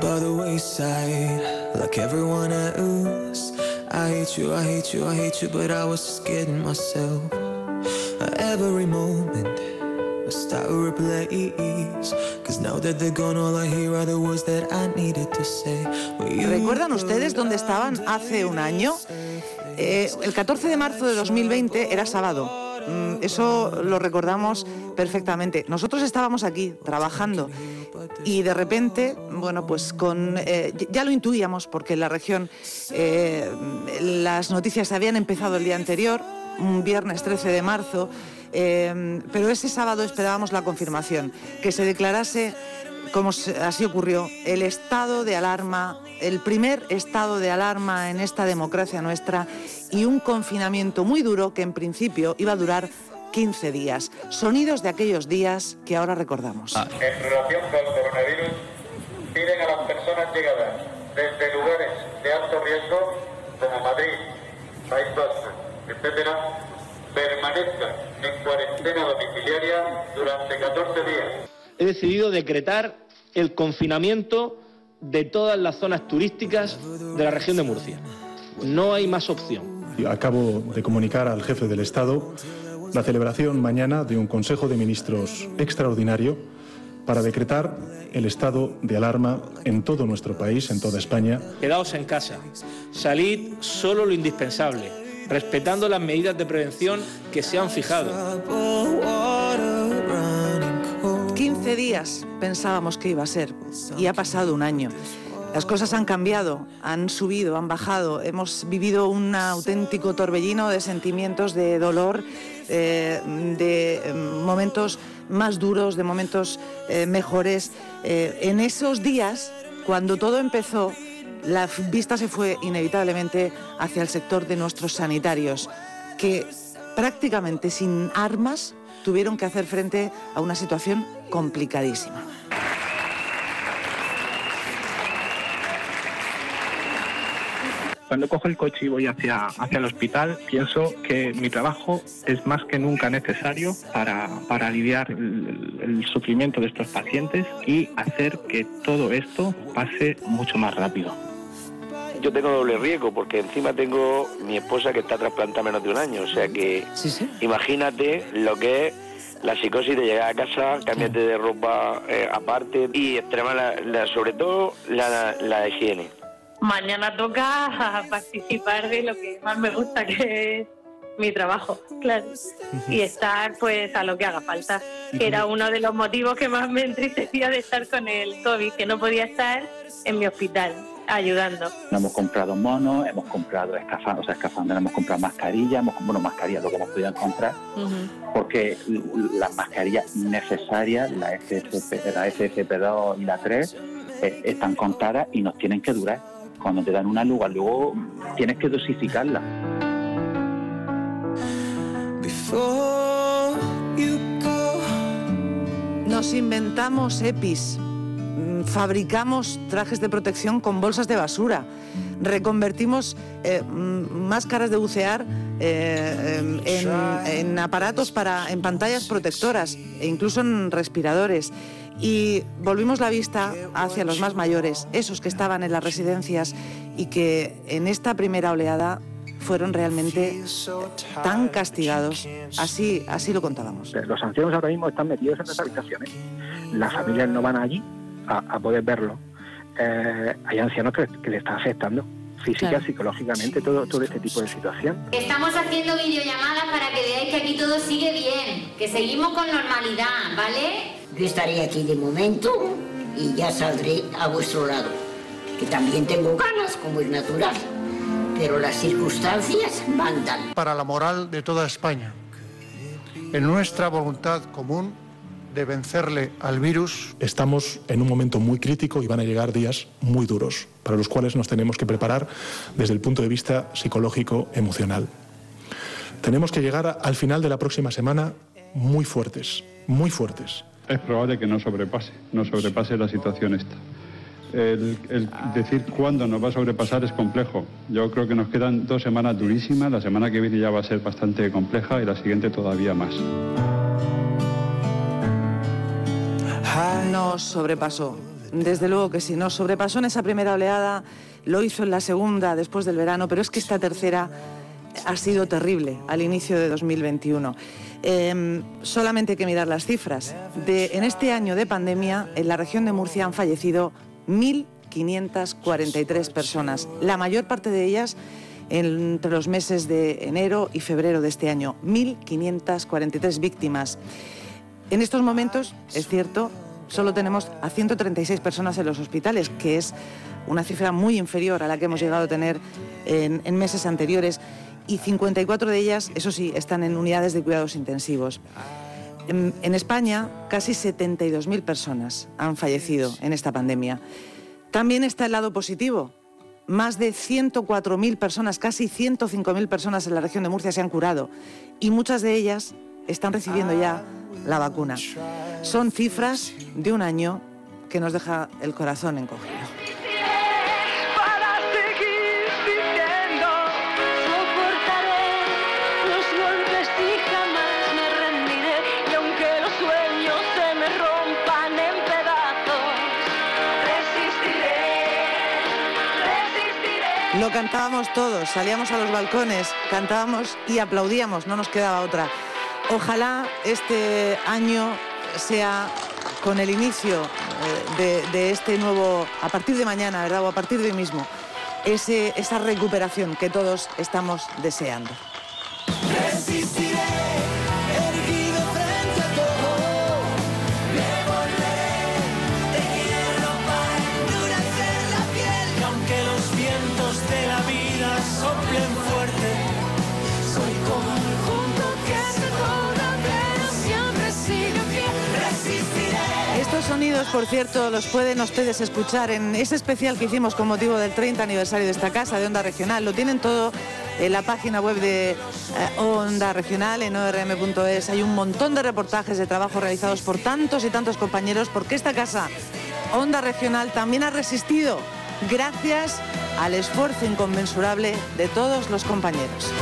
by the wayside, like everyone else. I hate you, I hate you, I hate you, but I was just kidding myself. Every moment, I start to replace. Cause now that they're gone, all I hear are the words that I needed to say. ¿Recuerdan ustedes dónde estaban hace un año? Eh, el 14 de marzo de 2020 era sábado. Mm, Eso lo recordamos perfectamente. Nosotros estábamos aquí trabajando y de repente, bueno, pues con eh, ya lo intuíamos porque en la región eh, las noticias habían empezado el día anterior, un viernes 13 de marzo, eh, pero ese sábado esperábamos la confirmación, que se declarase como así ocurrió, el estado de alarma, el primer estado de alarma en esta democracia nuestra y un confinamiento muy duro que en principio iba a durar 15 días. Sonidos de aquellos días que ahora recordamos. En relación con el coronavirus, piden a las personas llegadas desde lugares de alto riesgo, como Madrid, País Vasco, etcétera, permanezcan en cuarentena domiciliaria durante 14 días. he decidido decretar el confinamiento de todas las zonas turísticas de la región de Murcia. No hay más opción. Acabo de comunicar al jefe del Estado la celebración mañana de un Consejo de Ministros extraordinario para decretar el estado de alarma en todo nuestro país, en toda España. Quedaos en casa. Salid solo lo indispensable, respetando las medidas de prevención que se han fijado. 15 días pensábamos que iba a ser y ha pasado un año. Las cosas han cambiado, han subido, han bajado. Hemos vivido un auténtico torbellino de sentimientos, de dolor, eh, de eh, momentos más duros, de momentos eh, mejores. Eh, en esos días, cuando todo empezó, la vista se fue inevitablemente hacia el sector de nuestros sanitarios, que prácticamente sin armas tuvieron que hacer frente a una situación complicadísima. Cuando cojo el coche y voy hacia, hacia el hospital, pienso que mi trabajo es más que nunca necesario para, para aliviar el, el sufrimiento de estos pacientes y hacer que todo esto pase mucho más rápido. Yo tengo doble riesgo porque encima tengo mi esposa que está trasplantada menos de un año. O sea que imagínate lo que es la psicosis de llegar a casa, cambiarte de ropa eh, aparte y extrema la- la- sobre todo la, la higiene. Mañana toca participar de lo que más me gusta, que es mi trabajo, claro. Y estar pues a lo que haga falta. Que era uno de los motivos que más me entristecía de estar con el COVID, que no podía estar en mi hospital ayudando. Hemos comprado monos, hemos comprado escafandras, o sea, escafandras, hemos comprado mascarillas, hemos, bueno, mascarillas, lo que hemos podido encontrar, porque las mascarillas necesarias, la, FFP, la FFP2 y la 3, eh, están contadas y nos tienen que durar. Cuando te dan una lugar, luego tienes que dosificarla. Nos inventamos EPIs, fabricamos trajes de protección con bolsas de basura, reconvertimos eh, mm, máscaras de bucear eh, em, en, aparatos para, en pantallas protectoras e incluso en respiradores. Y volvimos la vista hacia los más mayores, esos que estaban en las residencias y que en esta primera oleada fueron realmente tan castigados. Así, así lo contábamos. Los ancianos ahora mismo están metidos en las habitaciones. Las familias no van allí a, a poder verlo. Eh, hay ancianos que, que le están afectando física, Claro. psicológicamente, todo, todo este tipo de situación. Estamos haciendo videollamadas para que veáis que aquí todo sigue bien, que seguimos con normalidad, ¿vale? Yo estaré aquí de momento y ya saldré a vuestro lado. Que también tengo ganas, como es natural. Pero las circunstancias mandan. para la moral de toda España, en nuestra voluntad común de vencerle al virus. Estamos en un momento muy crítico y van a llegar días muy duros, para los cuales nos tenemos que preparar desde el punto de vista psicológico, emocional. Tenemos que llegar al final de la próxima semana muy fuertes, muy fuertes. Es probable que no sobrepase, no sobrepase la situación esta. El, el decir cuándo nos va a sobrepasar es complejo. Yo creo que nos quedan dos semanas durísimas. La semana que viene ya va a ser bastante compleja y la siguiente todavía más. Nos sobrepasó. desde luego que sí. Nos sobrepasó en esa primera oleada, lo hizo en la segunda después del verano, pero es que esta tercera ha sido terrible al inicio de 2021. Em, solamente hay que mirar las cifras. En este año de pandemia, en la región de Murcia han fallecido 1.543 personas, la mayor parte de ellas entre los meses de enero y febrero de este año. 1.543 víctimas. En estos momentos, es cierto, solo tenemos a 136 personas en los hospitales, que es una cifra muy inferior a la que hemos llegado a tener en, en meses anteriores y 54 de ellas, eso sí, están en unidades de cuidados intensivos. En, España, casi 72.000 personas han fallecido en esta pandemia. También está el lado positivo. Más de 104.000 personas, casi 105.000 personas en la región de Murcia se han curado y muchas de ellas están recibiendo ya la vacuna. Son cifras de un año que nos deja el corazón encogido. Lo cantábamos todos, salíamos a los balcones, cantábamos y aplaudíamos, no nos quedaba otra. Ojalá este año sea con el inicio eh, de, este nuevo, a partir de mañana, ¿verdad? O a partir de hoy mismo, esa recuperación que todos estamos deseando. Sonidos, por cierto, los pueden ustedes escuchar en ese especial que hicimos con motivo del 30 aniversario de esta casa de Onda Regional. Lo tienen todo en la página web de eh, Onda Regional, en orm.es. Hay un montón de reportajes de trabajo realizados por tantos y tantos compañeros, porque esta casa, Onda Regional, también ha resistido gracias al esfuerzo inconmensurable de todos los compañeros.